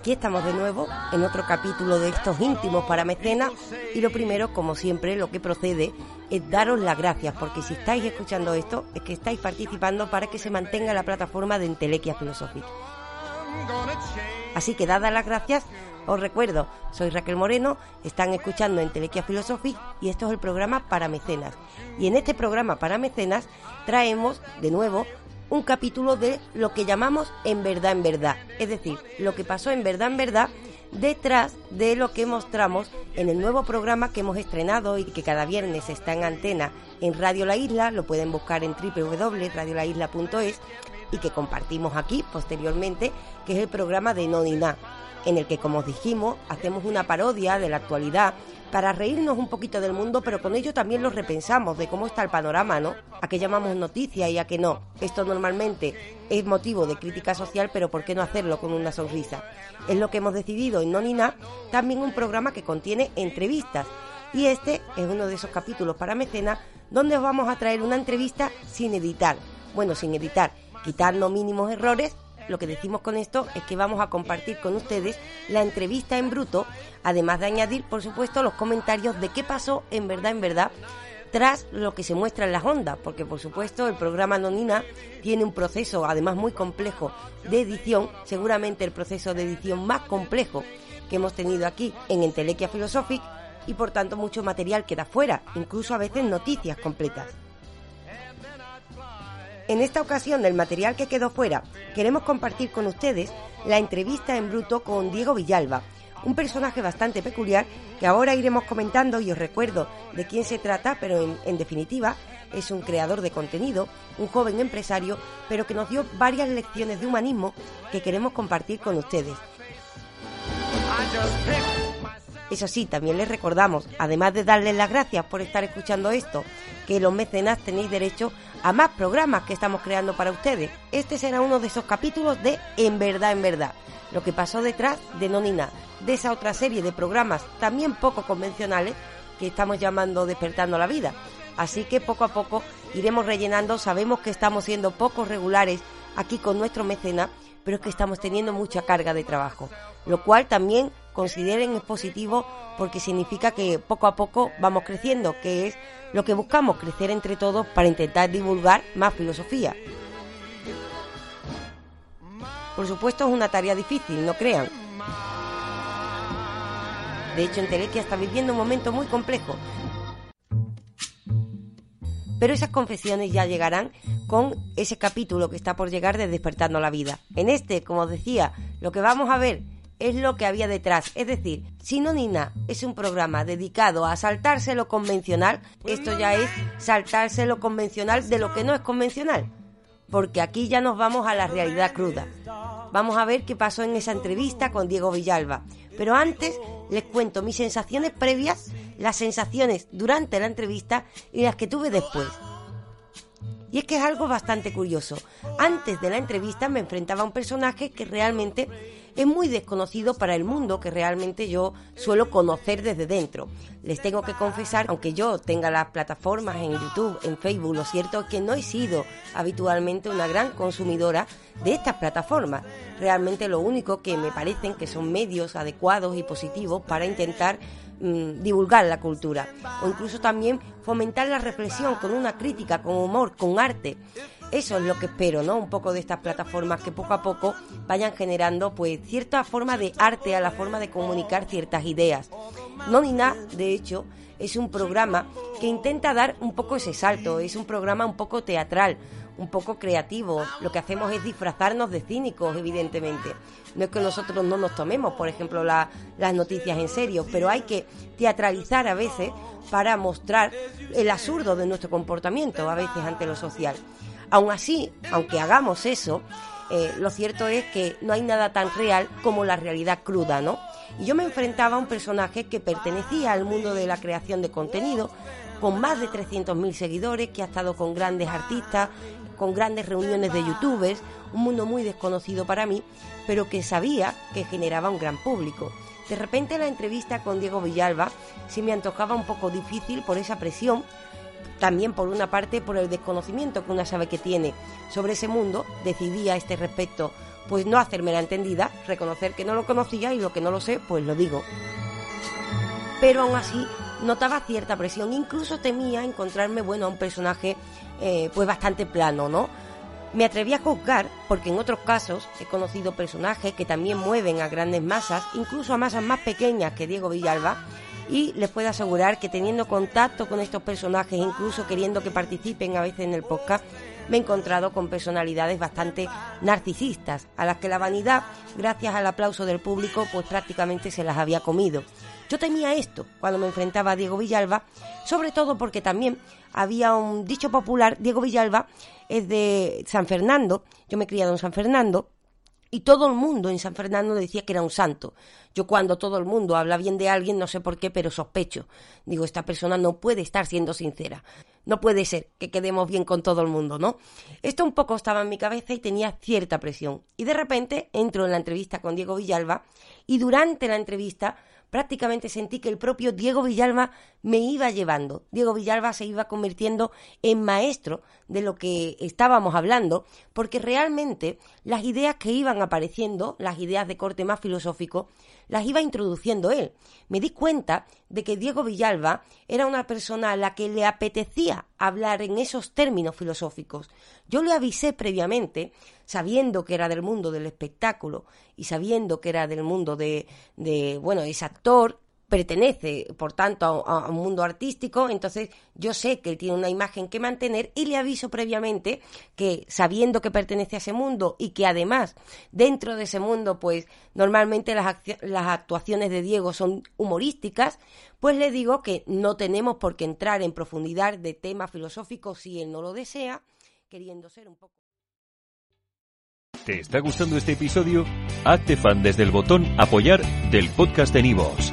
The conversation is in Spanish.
Aquí estamos de nuevo en otro capítulo de estos íntimos para mecenas y lo primero, como siempre, lo que procede es daros las gracias porque si estáis escuchando esto es que estáis participando para que se mantenga la plataforma de Entelequia Philosophic. Así que dadas las gracias, os recuerdo, soy Raquel Moreno, están escuchando Entelequia Philosophic y esto es el programa para mecenas. Y en este programa para mecenas traemos de nuevo un capítulo de lo que llamamos en verdad, en verdad. Es decir, lo que pasó en verdad, en verdad, detrás de lo que mostramos en el nuevo programa que hemos estrenado y que cada viernes está en antena en Radio La Isla, lo pueden buscar en www.radiolaisla.es y que compartimos aquí posteriormente, que es el programa de No en el que, como os dijimos, hacemos una parodia de la actualidad para reírnos un poquito del mundo, pero con ello también lo repensamos de cómo está el panorama, ¿no? A qué llamamos noticia y a qué no. Esto normalmente es motivo de crítica social, pero ¿por qué no hacerlo con una sonrisa? Es lo que hemos decidido en Nonina, también un programa que contiene entrevistas. Y este es uno de esos capítulos para mecenas donde os vamos a traer una entrevista sin editar. Bueno, sin editar, quitando mínimos errores lo que decimos con esto es que vamos a compartir con ustedes la entrevista en bruto, además de añadir, por supuesto, los comentarios de qué pasó en verdad, en verdad, tras lo que se muestra en las ondas, porque por supuesto el programa Nonina tiene un proceso además muy complejo de edición, seguramente el proceso de edición más complejo que hemos tenido aquí en Entelequia Philosophic y por tanto mucho material queda fuera, incluso a veces noticias completas. En esta ocasión del material que quedó fuera, queremos compartir con ustedes la entrevista en bruto con Diego Villalba, un personaje bastante peculiar que ahora iremos comentando y os recuerdo de quién se trata, pero en, definitiva es un creador de contenido, un joven empresario, pero que nos dio varias lecciones de humanismo que queremos compartir con ustedes. Eso sí, también les recordamos, además de darles las gracias por estar escuchando esto, que los mecenas tenéis derecho a más programas que estamos creando para ustedes. Este será uno de esos capítulos de En verdad, en verdad, lo que pasó detrás de Nonina, de esa otra serie de programas también poco convencionales que estamos llamando Despertando la Vida. Así que poco a poco iremos rellenando, sabemos que estamos siendo poco regulares aquí con nuestro mecena, pero es que estamos teniendo mucha carga de trabajo, lo cual también consideren es positivo porque significa que poco a poco vamos creciendo, que es lo que buscamos, crecer entre todos para intentar divulgar más filosofía. Por supuesto es una tarea difícil, no crean. De hecho, Entelequia está viviendo un momento muy complejo. Pero esas confesiones ya llegarán con ese capítulo que está por llegar de Despertando la Vida. En este, como os decía, lo que vamos a ver es lo que había detrás. Es decir, si Nina es un programa dedicado a saltarse lo convencional, esto ya es saltarse lo convencional de lo que no es convencional. Porque aquí ya nos vamos a la realidad cruda. Vamos a ver qué pasó en esa entrevista con Diego Villalba. Pero antes les cuento mis sensaciones previas, las sensaciones durante la entrevista y las que tuve después. Y es que es algo bastante curioso. Antes de la entrevista me enfrentaba a un personaje que realmente es muy desconocido para el mundo que realmente yo suelo conocer desde dentro. Les tengo que confesar, aunque yo tenga las plataformas en YouTube, en Facebook, lo cierto es que no he sido habitualmente una gran consumidora de estas plataformas. Realmente lo único que me parecen que son medios adecuados y positivos para intentar mm, divulgar la cultura o incluso también fomentar la reflexión con una crítica, con humor, con arte. Eso es lo que espero, ¿no? Un poco de estas plataformas que poco a poco vayan generando pues cierta forma de arte a la forma de comunicar ciertas ideas. No ni nada, de hecho, es un programa que intenta dar un poco ese salto, es un programa un poco teatral, un poco creativo. Lo que hacemos es disfrazarnos de cínicos, evidentemente. No es que nosotros no nos tomemos, por ejemplo, las noticias en serio, pero hay que teatralizar a veces para mostrar el absurdo de nuestro comportamiento, a veces ante lo social. Aún así, aunque hagamos eso, eh, lo cierto es que no hay nada tan real como la realidad cruda, ¿no? Y yo me enfrentaba a un personaje que pertenecía al mundo de la creación de contenido, con más de 300.000 seguidores, que ha estado con grandes artistas, con grandes reuniones de youtubers, un mundo muy desconocido para mí, pero que sabía que generaba un gran público. De repente la entrevista con Diego Villalba se me antojaba un poco difícil por esa presión también por una parte por el desconocimiento que una sabe que tiene sobre ese mundo, decidí a este respecto pues no hacerme la entendida, reconocer que no lo conocía y lo que no lo sé, pues lo digo. Pero aún así notaba cierta presión, incluso temía encontrarme, bueno, a un personaje eh, pues bastante plano, ¿no? Me atreví a juzgar porque en otros casos he conocido personajes que también mueven a grandes masas, incluso a masas más pequeñas que Diego Villalba, y les puedo asegurar que teniendo contacto con estos personajes, incluso queriendo que participen a veces en el podcast, me he encontrado con personalidades bastante narcisistas, a las que la vanidad, gracias al aplauso del público, pues prácticamente se las había comido. Yo temía esto cuando me enfrentaba a Diego Villalba, sobre todo porque también había un dicho popular, Diego Villalba es de San Fernando, yo me he criado en San Fernando, y todo el mundo en San Fernando decía que era un santo. Yo cuando todo el mundo habla bien de alguien, no sé por qué, pero sospecho. Digo, esta persona no puede estar siendo sincera. No puede ser que quedemos bien con todo el mundo, ¿no? Esto un poco estaba en mi cabeza y tenía cierta presión. Y de repente entro en la entrevista con Diego Villalba y durante la entrevista prácticamente sentí que el propio Diego Villalba me iba llevando. Diego Villalba se iba convirtiendo en maestro de lo que estábamos hablando, porque realmente las ideas que iban apareciendo, las ideas de corte más filosófico, las iba introduciendo él. Me di cuenta de que Diego Villalba era una persona a la que le apetecía hablar en esos términos filosóficos. Yo le avisé previamente, sabiendo que era del mundo del espectáculo y sabiendo que era del mundo de, de bueno, es actor, pertenece, por tanto, a, un mundo artístico, entonces yo sé que él tiene una imagen que mantener y le aviso previamente que sabiendo que pertenece a ese mundo y que además dentro de ese mundo, pues normalmente las, las actuaciones de Diego son humorísticas, pues le digo que no tenemos por qué entrar en profundidad de temas filosóficos si él no lo desea, queriendo ser un poco... ¿Te está gustando este episodio? Hazte fan desde el botón apoyar del podcast de Nivos.